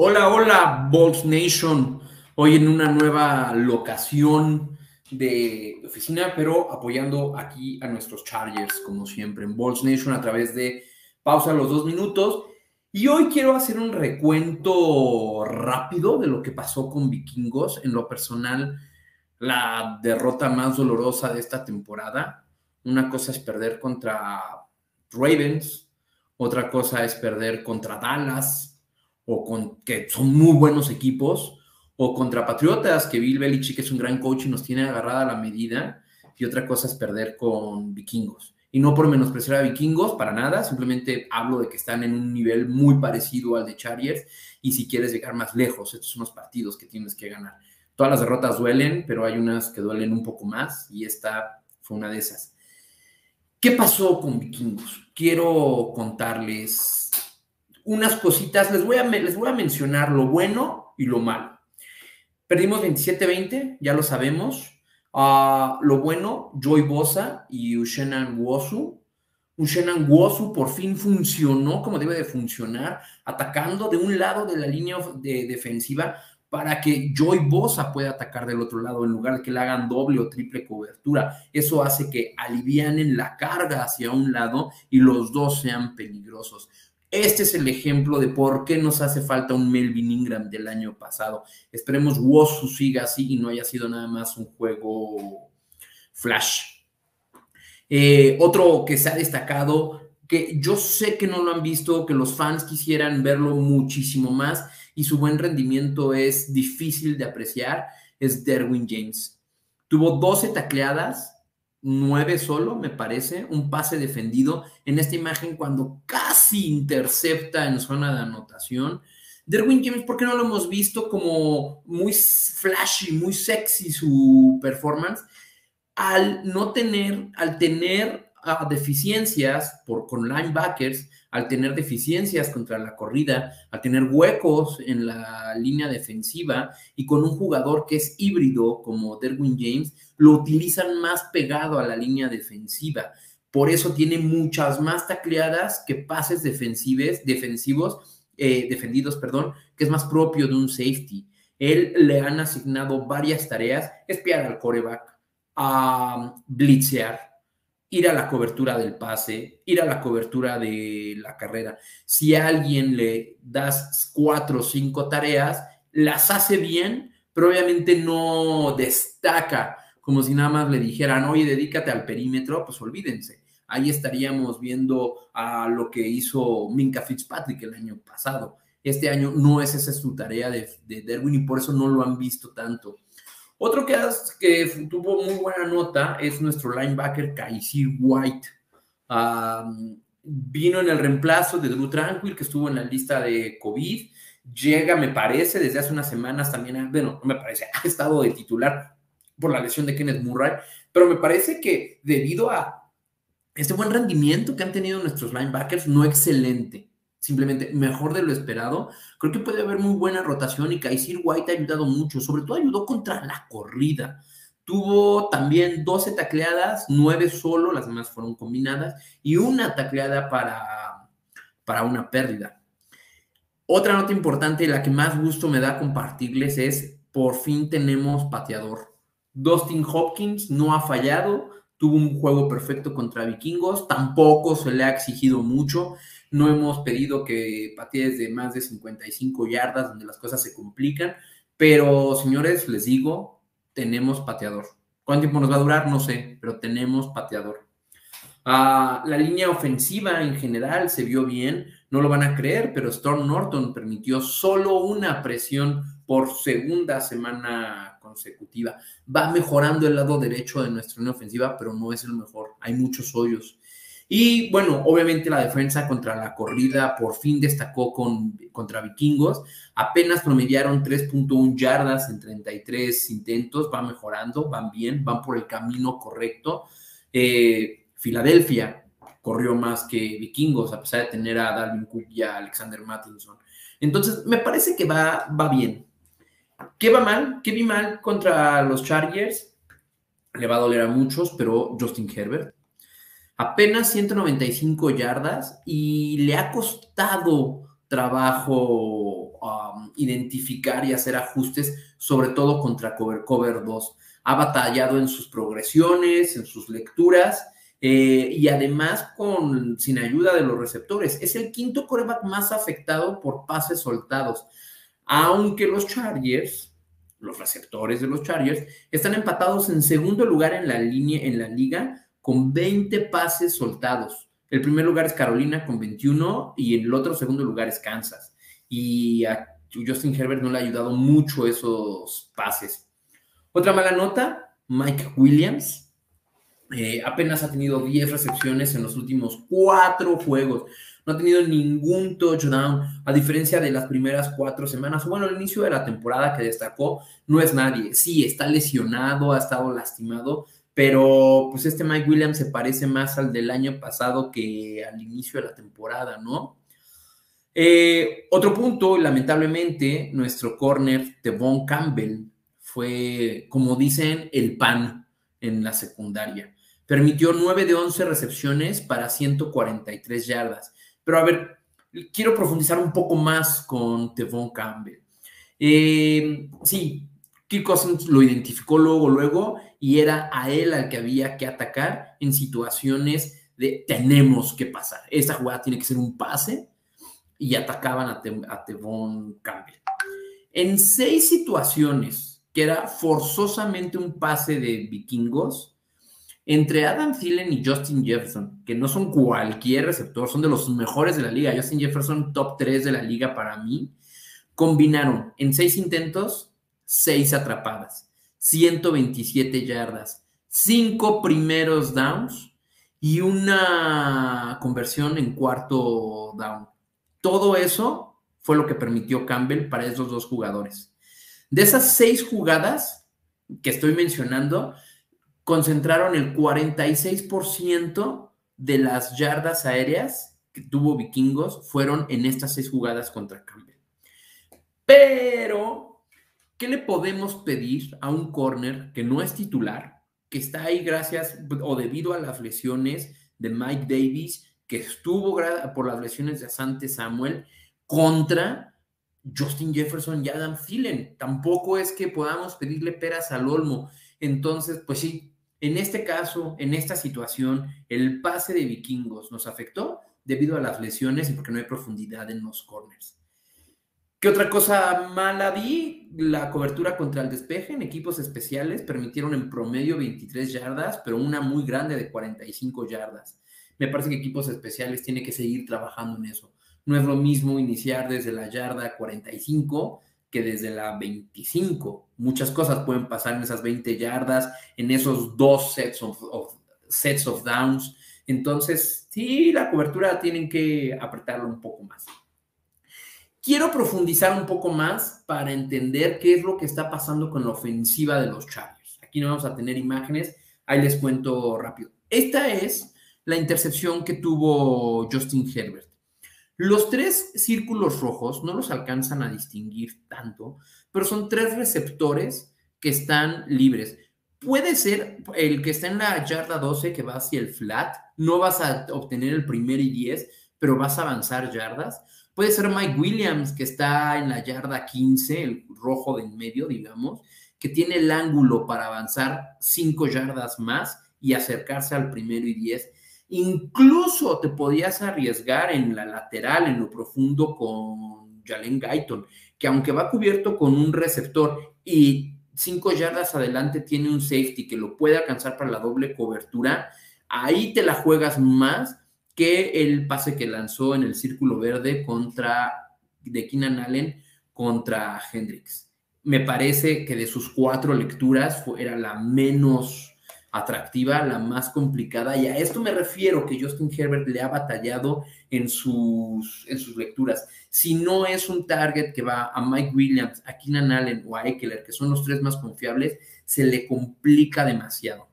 Hola, hola, Bolts Nation. Hoy en una nueva locación de oficina, pero apoyando aquí a nuestros Chargers, como siempre, en Bolts Nation a través de pausa los dos minutos. Y hoy quiero hacer un recuento rápido de lo que pasó con Vikingos. En lo personal, la derrota más dolorosa de esta temporada. Una cosa es perder contra Ravens, otra cosa es perder contra Dallas, o con que son muy buenos equipos, o contra Patriotas, que Bill Belichick es un gran coach y nos tiene agarrada la medida, y otra cosa es perder con vikingos. Y no por menospreciar a vikingos, para nada, simplemente hablo de que están en un nivel muy parecido al de Chargers, y si quieres llegar más lejos, estos son los partidos que tienes que ganar. Todas las derrotas duelen, pero hay unas que duelen un poco más, y esta fue una de esas. ¿Qué pasó con vikingos? Quiero contarles unas cositas, les voy, a, les voy a mencionar lo bueno y lo malo. Perdimos 27-20, ya lo sabemos. Uh, lo bueno, Joy Bosa y Ushenan Wosu. Ushenan Wosu por fin funcionó como debe de funcionar, atacando de un lado de la línea de defensiva para que Joy Bosa pueda atacar del otro lado en lugar de que le hagan doble o triple cobertura. Eso hace que alivianen la carga hacia un lado y los dos sean peligrosos. Este es el ejemplo de por qué nos hace falta un Melvin Ingram del año pasado. Esperemos Wosu siga así y no haya sido nada más un juego flash. Eh, otro que se ha destacado, que yo sé que no lo han visto, que los fans quisieran verlo muchísimo más y su buen rendimiento es difícil de apreciar, es Derwin James. Tuvo 12 tacleadas, 9 solo, me parece, un pase defendido en esta imagen cuando casi intercepta en zona de anotación. Derwin James, ¿por qué no lo hemos visto como muy flashy, muy sexy su performance? Al no tener, al tener ah, deficiencias por, con linebackers, al tener deficiencias contra la corrida, al tener huecos en la línea defensiva y con un jugador que es híbrido como Derwin James, lo utilizan más pegado a la línea defensiva. Por eso tiene muchas más tacleadas que pases defensivos, defensivos eh, defendidos, perdón, que es más propio de un safety. Él le han asignado varias tareas, espiar al coreback, a blitzear, ir a la cobertura del pase, ir a la cobertura de la carrera. Si a alguien le das cuatro o cinco tareas, las hace bien, pero obviamente no destaca como si nada más le dijeran, oye, dedícate al perímetro, pues olvídense. Ahí estaríamos viendo a lo que hizo Minka Fitzpatrick el año pasado. Este año no es esa su tarea de, de Derwin y por eso no lo han visto tanto. Otro que, tuvo muy buena nota es nuestro linebacker Kaisir White. vino en el reemplazo de Drew Tranquil, que estuvo en la lista de COVID. Llega, me parece, desde hace unas semanas también, bueno, no me parece, ha estado de titular por la lesión de Kenneth Murray, pero me parece que debido a este buen rendimiento que han tenido nuestros linebackers, no excelente, simplemente mejor de lo esperado, creo que puede haber muy buena rotación y Kaisir White ha ayudado mucho, sobre todo ayudó contra la corrida. Tuvo también 12 tacleadas, 9 solo, las demás fueron combinadas, y una tacleada para, para una pérdida. Otra nota importante, la que más gusto me da compartirles es, por fin tenemos pateador. Dustin Hopkins no ha fallado, tuvo un juego perfecto contra Vikingos, tampoco se le ha exigido mucho, no hemos pedido que patee desde más de 55 yardas, donde las cosas se complican, pero señores, les digo, tenemos pateador. ¿Cuánto tiempo nos va a durar? No sé, pero tenemos pateador. Ah, la línea ofensiva en general se vio bien, no lo van a creer, pero Storm Norton permitió solo una presión por segunda semana consecutiva. Va mejorando el lado derecho de nuestra línea ofensiva, pero no es el mejor. Hay muchos hoyos. Y bueno, obviamente la defensa contra la corrida por fin destacó con, contra vikingos. Apenas promediaron 3.1 yardas en 33 intentos. Va mejorando, van bien, van por el camino correcto. Eh, Filadelfia corrió más que vikingos, a pesar de tener a Dalvin Cook y a Alexander Mattinson. Entonces, me parece que va, va bien. ¿Qué va mal? ¿Qué vi mal contra los Chargers? Le va a doler a muchos, pero Justin Herbert. Apenas 195 yardas y le ha costado trabajo um, identificar y hacer ajustes, sobre todo contra Cover Cover 2. Ha batallado en sus progresiones, en sus lecturas eh, y además con, sin ayuda de los receptores. Es el quinto coreback más afectado por pases soltados, aunque los Chargers, los receptores de los Chargers, están empatados en segundo lugar en la, línea, en la liga con 20 pases soltados. El primer lugar es Carolina con 21 y el otro segundo lugar es Kansas. Y a Justin Herbert no le ha ayudado mucho esos pases. Otra mala nota, Mike Williams. Eh, apenas ha tenido 10 recepciones en los últimos cuatro juegos. No ha tenido ningún touchdown, a diferencia de las primeras cuatro semanas. Bueno, el inicio de la temporada que destacó no es nadie. Sí, está lesionado, ha estado lastimado, pero pues este Mike Williams se parece más al del año pasado que al inicio de la temporada, ¿no? Eh, otro punto, lamentablemente, nuestro corner, Devon Campbell, fue, como dicen, el pan en la secundaria. Permitió 9 de 11 recepciones para 143 yardas. Pero a ver, quiero profundizar un poco más con Devon Campbell. Eh, sí, Kirk Cousins lo identificó luego, luego, y era a él al que había que atacar en situaciones de tenemos que pasar. Esta jugada tiene que ser un pase y atacaban a, Tevon Campbell. En seis situaciones, que era forzosamente un pase de vikingos, entre Adam Thielen y Justin Jefferson, que no son cualquier receptor, son de los mejores de la liga. Justin Jefferson, top 3 de la liga para mí, combinaron en seis intentos, seis atrapadas. 127 yardas, cinco primeros downs y una conversión en cuarto down. Todo eso fue lo que permitió Campbell para esos dos jugadores. De esas seis jugadas que estoy mencionando, concentraron el 46% de las yardas aéreas que tuvo Vikingos fueron en estas seis jugadas contra Campbell. Pero ¿Qué le podemos pedir a un corner que no es titular, que está ahí gracias o debido a las lesiones de Mike Davis, que estuvo por las lesiones de Asante Samuel, contra Justin Jefferson y Adam Thielen? Tampoco es que podamos pedirle peras al olmo. Entonces, pues sí, en este caso, en esta situación, el pase de vikingos nos afectó debido a las lesiones y porque no hay profundidad en los corners. ¿Qué otra cosa mala vi? La cobertura contra el despeje en equipos especiales permitieron en promedio 23 yardas, pero una muy grande de 45 yardas. Me parece que equipos especiales tienen que seguir trabajando en eso. No es lo mismo iniciar desde la yarda 45 que desde la 25. Muchas cosas pueden pasar en esas 20 yardas, en esos dos sets of, sets of downs. Entonces, sí, la cobertura tienen que apretarlo un poco más. Quiero profundizar un poco más para entender qué es lo que está pasando con la ofensiva de los Chargers. Aquí no vamos a tener imágenes, ahí les cuento rápido. Esta es la intercepción que tuvo Justin Herbert. Los tres círculos rojos no los alcanzan a distinguir tanto, pero son tres receptores que están libres. Puede ser el que está en la yarda 12 que va hacia el flat, no vas a obtener el primer y 10, pero vas a avanzar yardas Puede ser Mike Williams, que está en la yarda 15, el rojo de en medio, digamos, que tiene el ángulo para avanzar 5 yardas más y acercarse al primero y 10. Incluso te podías arriesgar en la lateral, en lo profundo, con Jalen Guyton, que aunque va cubierto con un receptor y 5 yardas adelante tiene un safety que lo puede alcanzar para la doble cobertura, ahí te la juegas más que el pase que lanzó en el círculo verde contra de Keenan Allen contra Hendrix. Me parece que de sus cuatro lecturas era la menos atractiva, la más complicada, y a esto me refiero que Justin Herbert le ha batallado en sus, en sus lecturas. Si no es un target que va a Mike Williams, a Keenan Allen o a Eckler, que son los tres más confiables, se le complica demasiado.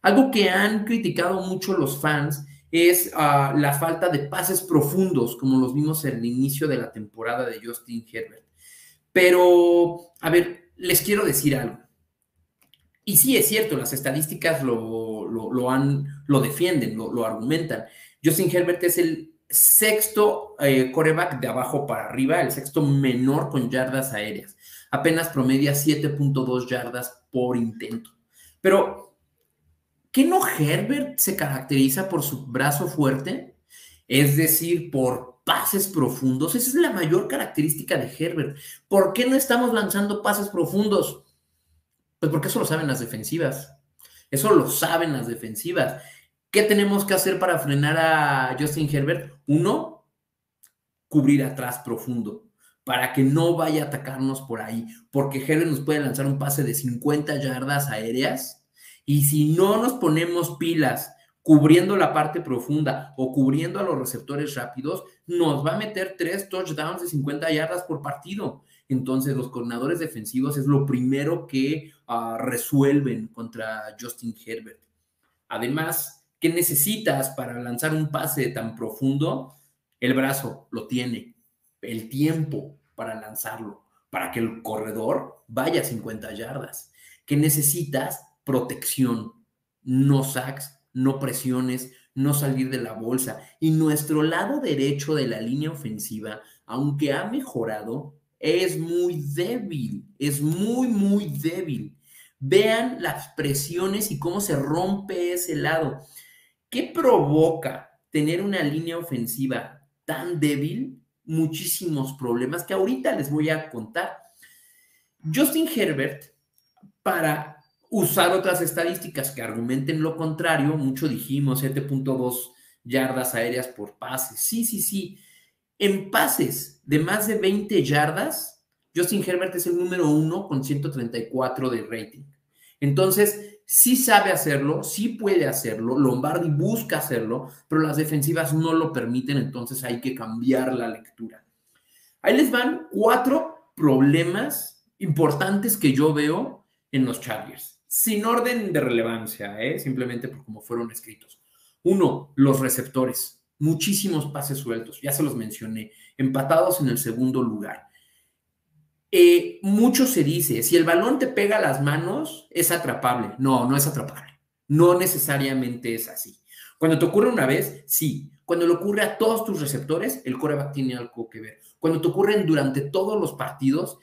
Algo que han criticado mucho los fans es ah, la falta de pases profundos, como los vimos en el inicio de la temporada de Justin Herbert. Pero, a ver, les quiero decir algo. Y sí, es cierto, las estadísticas lo, han, lo defienden, lo, lo argumentan. Justin Herbert es el sexto eh, coreback de abajo para arriba, el sexto menor con yardas aéreas. Apenas promedia 7.2 yardas por intento. Pero, ¿qué no Herbert se caracteriza por su brazo fuerte? Es decir, por pases profundos. Esa es la mayor característica de Herbert. ¿Por qué no estamos lanzando pases profundos? Pues porque eso lo saben las defensivas. Eso lo saben las defensivas. ¿Qué tenemos que hacer para frenar a Justin Herbert? Uno, cubrir atrás profundo para que no vaya a atacarnos por ahí, porque Herbert nos puede lanzar un pase de 50 yardas aéreas y si no nos ponemos pilas cubriendo la parte profunda o cubriendo a los receptores rápidos, nos va a meter tres touchdowns de 50 yardas por partido. Entonces, los coordinadores defensivos es lo primero que uh, resuelven contra Justin Herbert. Además, ¿Qué necesitas para lanzar un pase tan profundo? El brazo lo tiene, el tiempo para lanzarlo, para que el corredor vaya a 50 yardas. ¿Qué necesitas? Protección, no sacks, no presiones, no salir de la bolsa. Y nuestro lado derecho de la línea ofensiva, aunque ha mejorado, es muy débil, es muy, muy débil. Vean las presiones y cómo se rompe ese lado. ¿Qué provoca tener una línea ofensiva tan débil? Muchísimos problemas que ahorita les voy a contar. Justin Herbert, para usar otras estadísticas que argumenten lo contrario, mucho dijimos 7.2 yardas aéreas por pase. Sí, sí, sí. En pases de más de 20 yardas, Justin Herbert es el número uno con 134 de rating. Entonces, sí sabe hacerlo, sí puede hacerlo, Lombardi busca hacerlo, pero las defensivas no lo permiten, entonces hay que cambiar la lectura. Ahí les van cuatro problemas importantes que yo veo en los Chargers, sin orden de relevancia, ¿eh? simplemente por cómo fueron escritos. Uno, los receptores, muchísimos pases sueltos, ya se los mencioné, empatados en el segundo lugar. Eh, mucho se dice, si el balón te pega las manos, es atrapable. No, no es atrapable. No necesariamente es así. Cuando te ocurre una vez, sí. Cuando le ocurre a todos tus receptores, el coreback tiene algo que ver. Cuando te ocurren durante todos los partidos,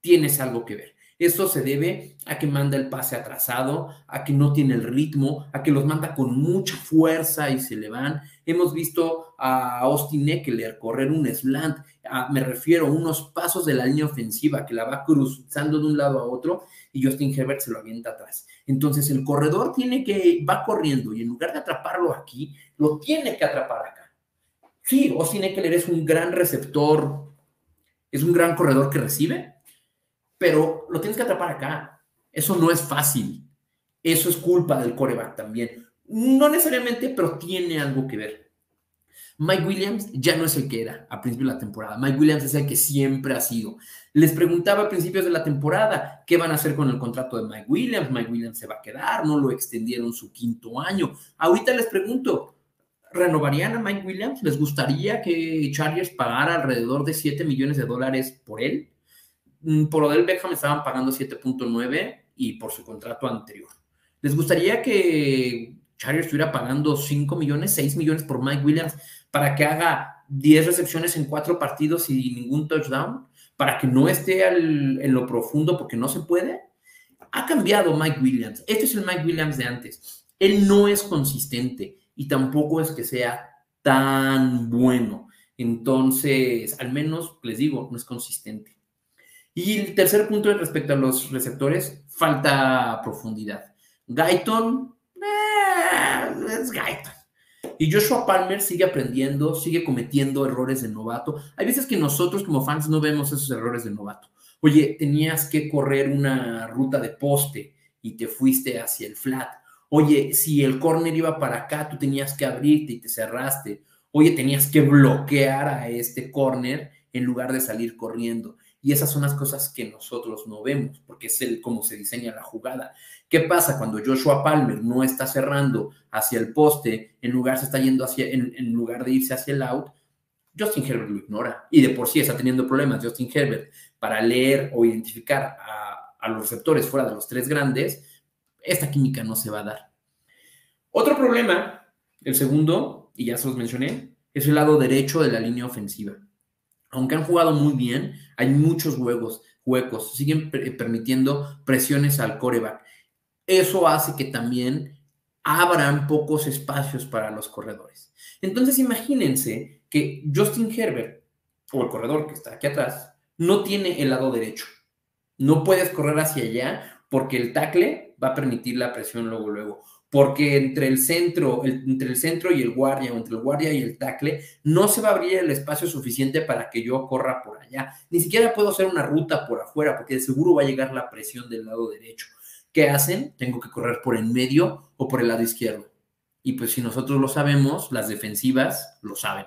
tienes algo que ver. Esto se debe a que manda el pase atrasado, a que no tiene el ritmo, a que los manda con mucha fuerza y se le van. Hemos visto a Austin Eckler correr un slant, me refiero a unos pasos de la línea ofensiva que la va cruzando de un lado a otro y Justin Herbert se lo avienta atrás. Entonces el corredor tiene que, va corriendo y en lugar de atraparlo aquí, lo tiene que atrapar acá. Sí, Austin Eckler es un gran receptor, es un gran corredor que recibe, pero lo tienes que atrapar acá. Eso no es fácil. Eso es culpa del coreback también. No necesariamente, pero tiene algo que ver. Mike Williams ya no es el que era a principios de la temporada. Mike Williams es el que siempre ha sido. Les preguntaba a principios de la temporada qué van a hacer con el contrato de Mike Williams. Mike Williams se va a quedar, no lo extendieron su quinto año. Ahorita les pregunto, ¿renovarían a Mike Williams? ¿Les gustaría que Chargers pagara alrededor de 7 millones de dólares por él? Mm, por Odell Beckham estaban pagando 7.9 y por su contrato anterior. ¿Les gustaría que Chargers estuviera pagando 5 millones, 6 millones por Mike Williams para que haga 10 recepciones en 4 partidos y ningún touchdown? ¿Para que no esté en lo profundo porque no se puede? Ha cambiado Mike Williams. Este es el Mike Williams de antes. Él no es consistente y tampoco es que sea tan bueno. Entonces, al menos les digo, no es consistente. Y el tercer punto respecto a los receptores, falta profundidad. Guyton, eh, es Guyton. Y Joshua Palmer sigue aprendiendo, sigue cometiendo errores de novato. Hay veces que nosotros como fans no vemos esos errores de novato. Oye, tenías que correr una ruta de poste y te fuiste hacia el flat. Oye, si el corner iba para acá, tú tenías que abrirte y te cerraste. Oye, tenías que bloquear a este corner en lugar de salir corriendo. Y esas son las cosas que nosotros no vemos, porque es el cómo se diseña la jugada. ¿Qué pasa cuando Joshua Palmer no está cerrando hacia el poste, en lugar se está yendo hacia, en, lugar de irse hacia el out? Justin Herbert lo ignora y de por sí está teniendo problemas Justin Herbert para leer o identificar a, a los receptores fuera de los tres grandes, esta química no se va a dar. Otro problema, el segundo, y ya se los mencioné, es el lado derecho de la línea ofensiva. Aunque han jugado muy bien, hay muchos huecos, siguen permitiendo presiones al coreback. Eso hace que también abran pocos espacios para los corredores. Entonces imagínense que Justin Herbert, o el corredor que está aquí atrás, no tiene el lado derecho. No puedes correr hacia allá porque el tackle va a permitir la presión luego, luego. Porque entre el centro, entre el centro y el guardia, o entre el guardia y el tackle, no se va a abrir el espacio suficiente para que yo corra por allá. Ni siquiera puedo hacer una ruta por afuera, porque de seguro va a llegar la presión del lado derecho. ¿Qué hacen? Tengo que correr por en medio o por el lado izquierdo. Y pues si nosotros lo sabemos, las defensivas lo saben.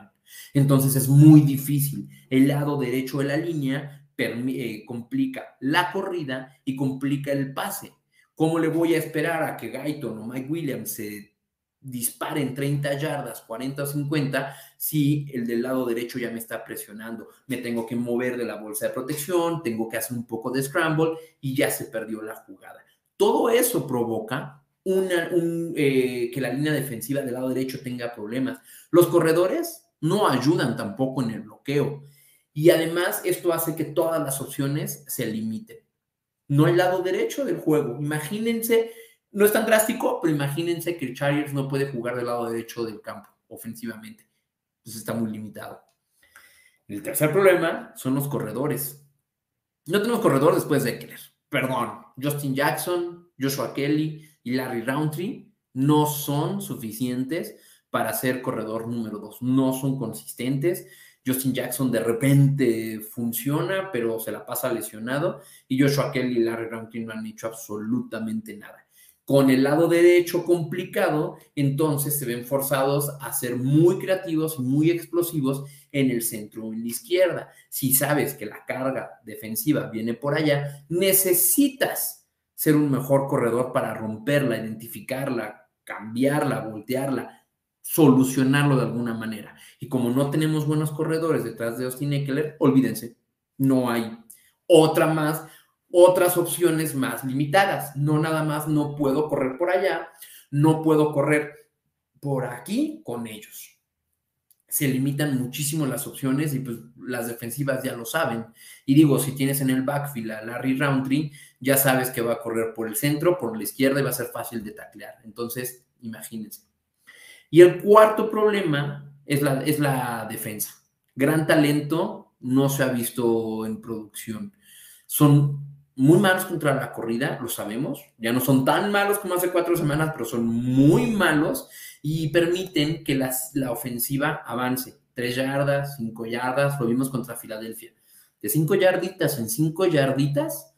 Entonces es muy difícil. El lado derecho de la línea eh, complica la corrida y complica el pase. ¿Cómo le voy a esperar a que Guyton o Mike Williams se disparen 30 yardas, 40 o 50, si el del lado derecho ya me está presionando? Me tengo que mover de la bolsa de protección, tengo que hacer un poco de scramble y ya se perdió la jugada. Todo eso provoca eh, que la línea defensiva del lado derecho tenga problemas. Los corredores no ayudan tampoco en el bloqueo. Y además esto hace que todas las opciones se limiten. No el lado derecho del juego. Imagínense, no es tan drástico, pero imagínense que Chargers no puede jugar del lado derecho del campo ofensivamente. Entonces está muy limitado. El tercer problema son los corredores. No tenemos corredor después de Eckler. Perdón. Justin Jackson, Joshua Kelly y Larry Roundtree no son suficientes para ser corredor número dos. No son consistentes. Justin Jackson de repente funciona, pero se la pasa lesionado. Y Joshua Kelly y Larry Roundtree no han hecho absolutamente nada. Con el lado derecho complicado, entonces se ven forzados a ser muy creativos muy explosivos en el centro en la izquierda. Si sabes que la carga defensiva viene por allá, necesitas ser un mejor corredor para romperla, identificarla, cambiarla, voltearla, solucionarlo de alguna manera. Y como no tenemos buenos corredores detrás de Austin Eckler, olvídense, no hay otra más, otras opciones más limitadas. No nada más no puedo correr por allá, no puedo correr por aquí con ellos. Se limitan muchísimo las opciones y pues las defensivas ya lo saben. Y digo, si tienes en el backfield a Larry Roundtree, ya sabes que va a correr por el centro, por la izquierda y va a ser fácil de taclear. Entonces, imagínense. Y el cuarto problema es la, es la defensa. Gran talento no se ha visto en producción. Son muy malos contra la corrida, lo sabemos. Ya no son tan malos como hace cuatro semanas, pero son muy malos y permiten que la ofensiva avance. Tres yardas, cinco yardas, lo vimos contra Filadelfia. De cinco yarditas en cinco yarditas,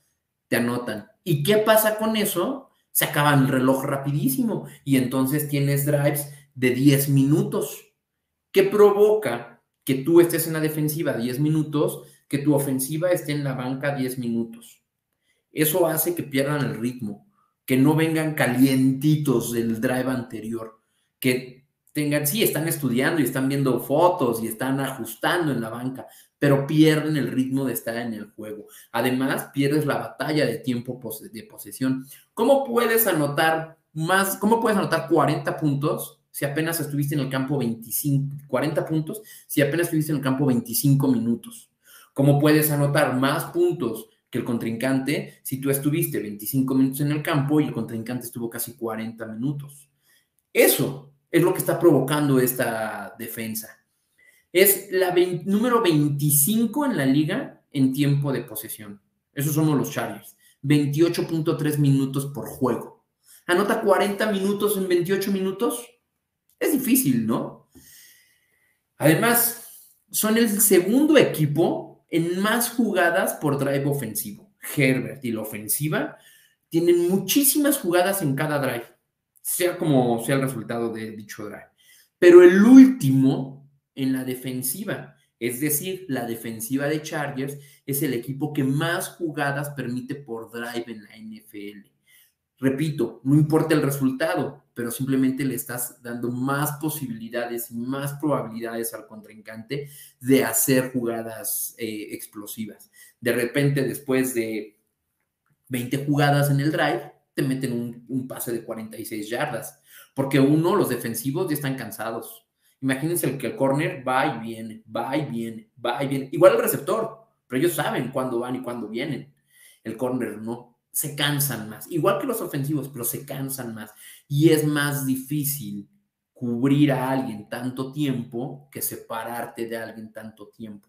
te anotan. ¿Y qué pasa con eso? Se acaba el reloj rapidísimo y entonces tienes drives de 10 minutos, que provoca que tú estés en la defensiva 10 minutos, que tu ofensiva esté en la banca 10 minutos. Eso hace que pierdan el ritmo, que no vengan calientitos del drive anterior, que tengan, sí, están estudiando y están viendo fotos y están ajustando en la banca, pero pierden el ritmo de estar en el juego. Además, pierdes la batalla de tiempo de posesión. ¿Cómo puedes anotar más, cómo puedes anotar 40 puntos si apenas estuviste en el campo 25, 40 puntos, si apenas estuviste en el campo 25 minutos? ¿Cómo puedes anotar más puntos que el contrincante si tú estuviste 25 minutos en el campo y el contrincante estuvo casi 40 minutos? Eso es lo que está provocando esta defensa. Es la número 25 en la liga en tiempo de posesión. Esos somos los Chargers. 28.3 minutos por juego. Anota 40 minutos en 28 minutos. Es difícil, ¿no? Además, son el segundo equipo en más jugadas por drive ofensivo. Herbert y la ofensiva tienen muchísimas jugadas en cada drive, sea como sea el resultado de dicho drive. Pero el último en la defensiva, es decir, la defensiva de Chargers es el equipo que más jugadas permite por drive en la NFL. Repito, no importa el resultado, pero simplemente le estás dando más posibilidades y más probabilidades al contrincante de hacer jugadas eh, explosivas. De repente, después de 20 jugadas en el drive, te meten un, un, pase de 46 yardas, porque uno, los defensivos ya están cansados Imagínense que el corner va y viene, va y viene, va y viene. Igual el receptor, pero ellos saben cuándo van y cuándo vienen. El corner no, se cansan más. Igual que los ofensivos, pero se cansan más. Y es más difícil cubrir a alguien tanto tiempo que separarte de alguien tanto tiempo.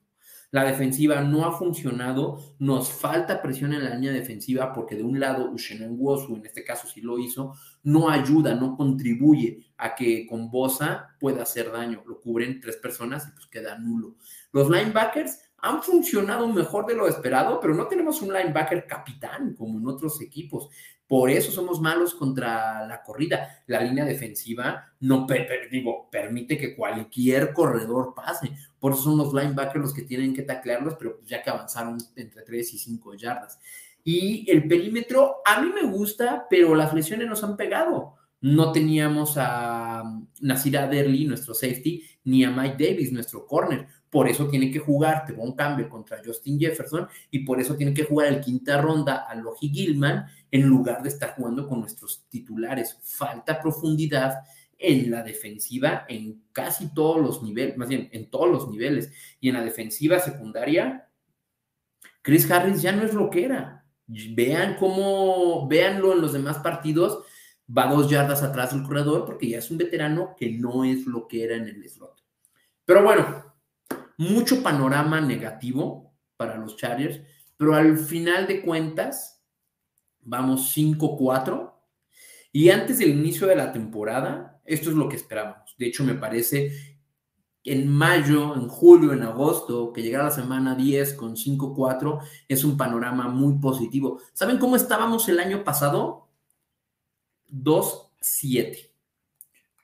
La defensiva no ha funcionado, nos falta presión en la línea defensiva porque de un lado Ushenan Wosu, en este caso sí lo hizo, no ayuda, no contribuye a que con Bosa pueda hacer daño. Lo cubren tres personas y pues queda nulo. Los linebackers han funcionado mejor de lo esperado, pero no tenemos un linebacker capitán como en otros equipos. Por eso somos malos contra la corrida. La línea defensiva no permite que cualquier corredor pase. Por eso son los linebackers los que tienen que taclearlos, pero pues ya que avanzaron entre 3 y 5 yardas. Y el perímetro a mí me gusta, pero las lesiones nos han pegado. No teníamos a Nasira Derly, nuestro safety, ni a Mike Davis, nuestro corner. Por eso tiene que jugar, tuvo un cambio contra Justin Jefferson y por eso tiene que jugar el quinta ronda a Logi Gilman en lugar de estar jugando con nuestros titulares. Falta profundidad en la defensiva en casi todos los niveles, más bien en todos los niveles. Y en la defensiva secundaria, Chris Harris ya no es lo que era. Vean cómo, véanlo en los demás partidos, va dos yardas atrás del corredor porque ya es un veterano que no es lo que era en el slot. Pero bueno, mucho panorama negativo para los Chargers, pero al final de cuentas, vamos 5-4. Y antes del inicio de la temporada, esto es lo que esperábamos. De hecho, me parece en mayo, en julio, en agosto, que llegara la semana 10 con 5-4, es un panorama muy positivo. ¿Saben cómo estábamos el año pasado? 2-7.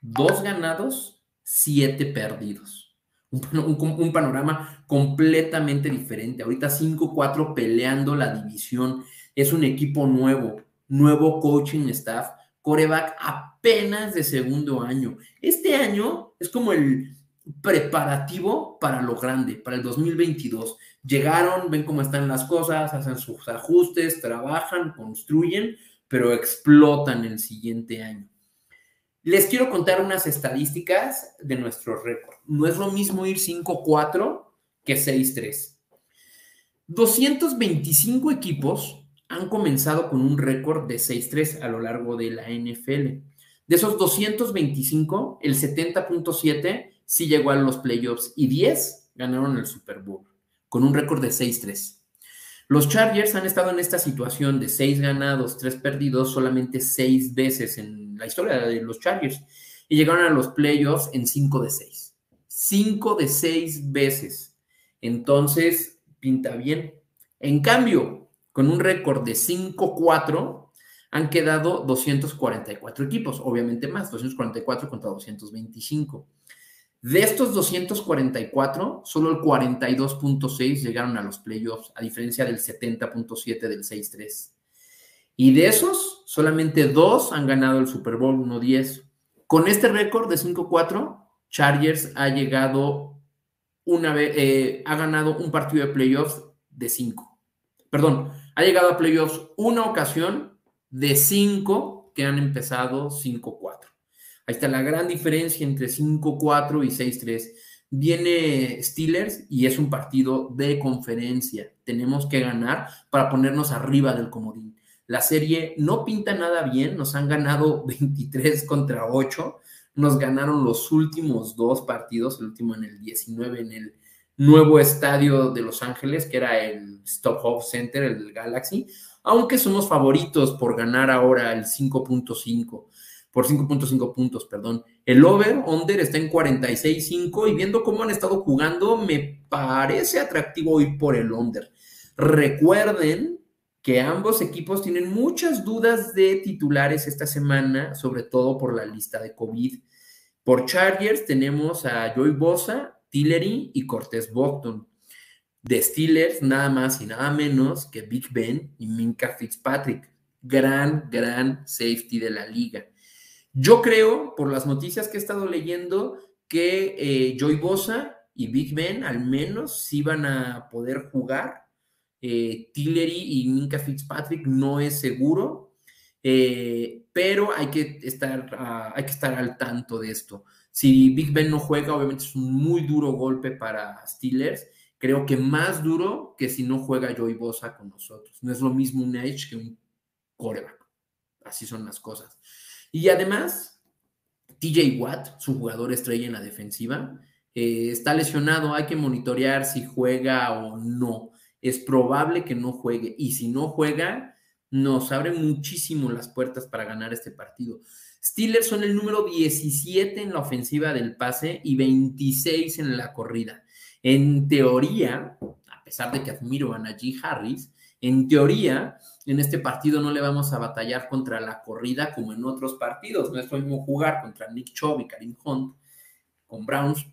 Dos ganados, siete perdidos. Un, panorama completamente diferente. Ahorita 5-4 peleando la división. Es un equipo nuevo, nuevo coaching staff, coreback apenas de segundo año. Este año es como el preparativo para lo grande, para el 2022. Llegaron, ven cómo están las cosas, hacen sus ajustes, trabajan, construyen, pero explotan el siguiente año. Les quiero contar unas estadísticas de nuestro récord. No es lo mismo ir 5-4 que 6-3. 225 equipos han comenzado con un récord de 6-3 a lo largo de la NFL. De esos 225, el 70.7 sí llegó a los playoffs y 10 ganaron el Super Bowl, con un récord de 6-3. Los Chargers han estado en esta situación de 6 ganados, 3 perdidos solamente 6 veces en la historia de los Chargers y llegaron a los playoffs en 5 de 6. 5 de 6 veces. Entonces, pinta bien. En cambio, con un récord de 5-4, han quedado 244 equipos, obviamente más, 244 contra 225. De estos 244, solo el 42.6 llegaron a los playoffs, a diferencia del 70.7 del 6-3. Y de esos, solamente dos han ganado el Super Bowl 1-10. Con este récord de 5-4, Chargers ha llegado una vez, eh, ha ganado un partido de playoffs de 5. Perdón, ha llegado a playoffs una ocasión de cinco que han empezado 5-4. Ahí está la gran diferencia entre 5-4 y 6-3. Viene Steelers y es un partido de conferencia. Tenemos que ganar para ponernos arriba del comodín. La serie no pinta nada bien, nos han ganado 23 contra 8, nos ganaron los últimos dos partidos, el último en el 19 en el nuevo estadio de Los Ángeles, que era el Stop Hub Center, el Galaxy, aunque somos favoritos por ganar ahora el 5.5, por 5.5 puntos, perdón. El over-under está en 46.5 y viendo cómo han estado jugando, me parece atractivo ir por el under. Recuerden que ambos equipos tienen muchas dudas de titulares esta semana, sobre todo por la lista de COVID. Por Chargers tenemos a Joy Bosa Tillery y Cortés Bogton. De Steelers, nada más y nada menos que Big Ben y Minka Fitzpatrick. Gran, gran safety de la liga. Yo creo, por las noticias que he estado leyendo, que eh, Joy Bosa y Big Ben al menos sí van a poder jugar. Eh, Tillery y Minka Fitzpatrick no es seguro, eh, pero hay que, estar, ah, hay que estar al tanto de esto. Si Big Ben no juega, obviamente es un muy duro golpe para Steelers. Creo que más duro que si no juega Joey Bosa con nosotros. No es lo mismo un edge que un coreback. Así son las cosas. Y además, TJ Watt, su jugador estrella en la defensiva, eh, está lesionado. Hay que monitorear si juega o no. Es probable que no juegue. Y si no juega, nos abre muchísimo las puertas para ganar este partido. Steelers son el número 17 en la ofensiva del pase y 26 en la corrida. En teoría, a pesar de que admiro a Najee Harris, en teoría, en este partido no le vamos a batallar contra la corrida como en otros partidos. No es lo mismo jugar contra Nick Chubb y Karim Hunt, con Browns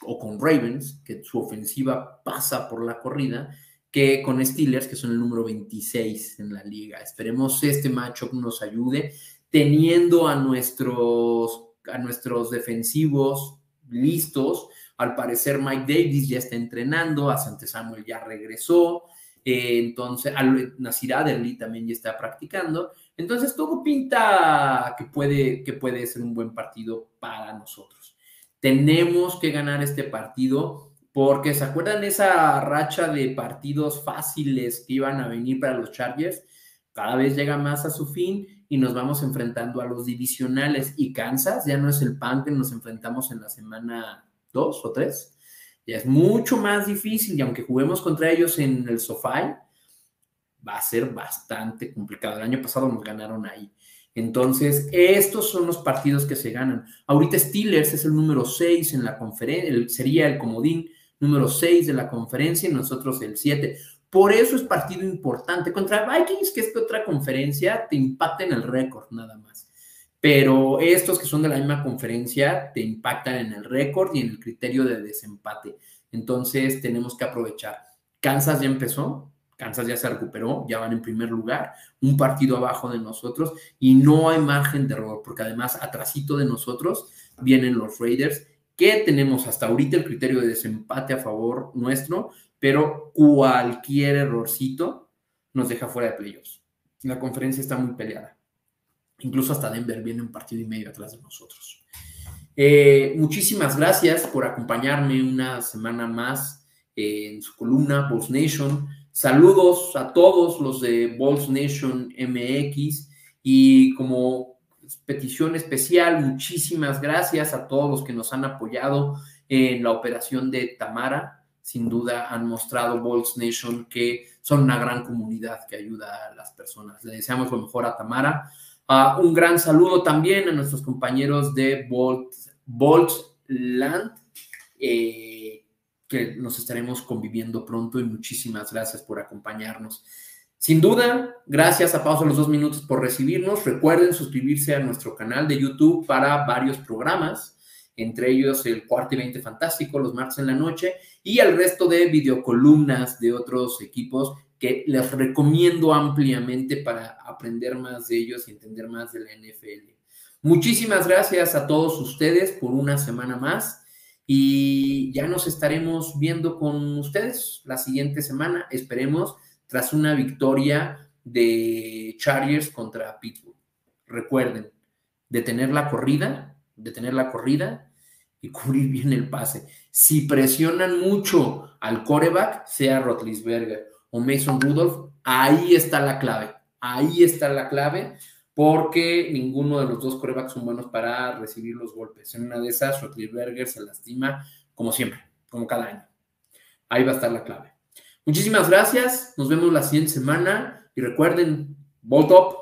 o con Ravens, que su ofensiva pasa por la corrida, que con Steelers, que son el número 26 en la liga. Esperemos este matchup nos ayude teniendo a nuestros, a nuestros defensivos listos. Al parecer Mike Davis ya está entrenando, a Sante Samuel ya regresó, eh, entonces Nasir Adderley también ya está practicando. Entonces todo pinta que puede, que puede ser un buen partido para nosotros. Tenemos que ganar este partido porque se acuerdan esa racha de partidos fáciles que iban a venir para los Chargers, cada vez llega más a su fin y nos vamos enfrentando a los divisionales. Y Kansas ya no es el pan que nos enfrentamos en la semana 2 o 3. Ya es mucho más difícil y aunque juguemos contra ellos en el sofá, va a ser bastante complicado. El año pasado nos ganaron ahí. Entonces, estos son los partidos que se ganan. Ahorita Steelers es el número 6 en la conferencia, sería el comodín número 6 de la conferencia y nosotros el 7. Por eso es partido importante. Contra Vikings, que es otra conferencia, te impacta en el récord nada más. Pero estos que son de la misma conferencia te impactan en el récord y en el criterio de desempate. Entonces tenemos que aprovechar. Kansas ya empezó, Kansas ya se recuperó, ya van en primer lugar, un partido abajo de nosotros y no hay margen de error, porque además atrasito de nosotros vienen los Raiders, que tenemos hasta ahorita el criterio de desempate a favor nuestro, pero cualquier errorcito nos deja fuera de playoffs. La conferencia está muy peleada. Incluso hasta Denver viene un partido y medio atrás de nosotros. Eh, muchísimas gracias por acompañarme una semana más en su columna Balls Nation. Saludos a todos los de Balls Nation MX y como petición especial, muchísimas gracias a todos los que nos han apoyado en la operación de Tamara sin duda han mostrado Bolts Nation que son una gran comunidad que ayuda a las personas. Le deseamos lo mejor a Tamara. Uh, un gran saludo también a nuestros compañeros de Land, eh, que nos estaremos conviviendo pronto y muchísimas gracias por acompañarnos. Sin duda, gracias a Pausa los dos minutos por recibirnos. Recuerden suscribirse a nuestro canal de YouTube para varios programas entre ellos el cuarto y 20 fantástico los martes en la noche y el resto de videocolumnas de otros equipos que les recomiendo ampliamente para aprender más de ellos y entender más de la NFL. Muchísimas gracias a todos ustedes por una semana más y ya nos estaremos viendo con ustedes la siguiente semana, esperemos, tras una victoria de Chargers contra Pittsburgh. Recuerden, detener la corrida, detener la corrida y cubrir bien el pase. Si presionan mucho al coreback, sea Rotlisberger o Mason Rudolph, ahí está la clave. Ahí está la clave porque ninguno de los dos corebacks son buenos para recibir los golpes. En una de esas, Rotlisberger se lastima como siempre, como cada año. Ahí va a estar la clave. Muchísimas gracias. Nos vemos la siguiente semana y recuerden, Bolt Up.